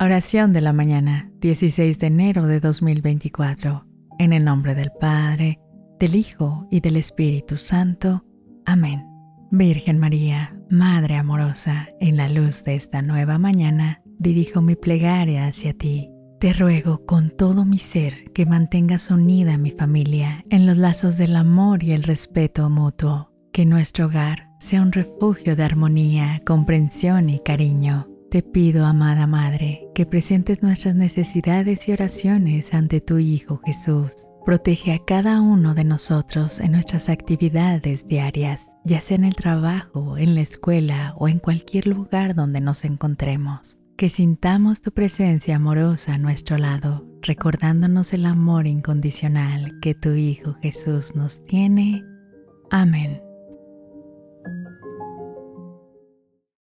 Oración de la mañana, 16 de enero de 2024. En el nombre del Padre, del Hijo y del Espíritu Santo. Amén. Virgen María, Madre amorosa, en la luz de esta nueva mañana, dirijo mi plegaria hacia ti. Te ruego con todo mi ser que mantengas unida a mi familia en los lazos del amor y el respeto mutuo, que nuestro hogar sea un refugio de armonía, comprensión y cariño te pido, amada Madre, que presentes nuestras necesidades y oraciones ante tu Hijo Jesús. Protege a cada uno de nosotros en nuestras actividades diarias, ya sea en el trabajo, en la escuela o en cualquier lugar donde nos encontremos. Que sintamos tu presencia amorosa a nuestro lado, recordándonos el amor incondicional que tu Hijo Jesús nos tiene. Amén.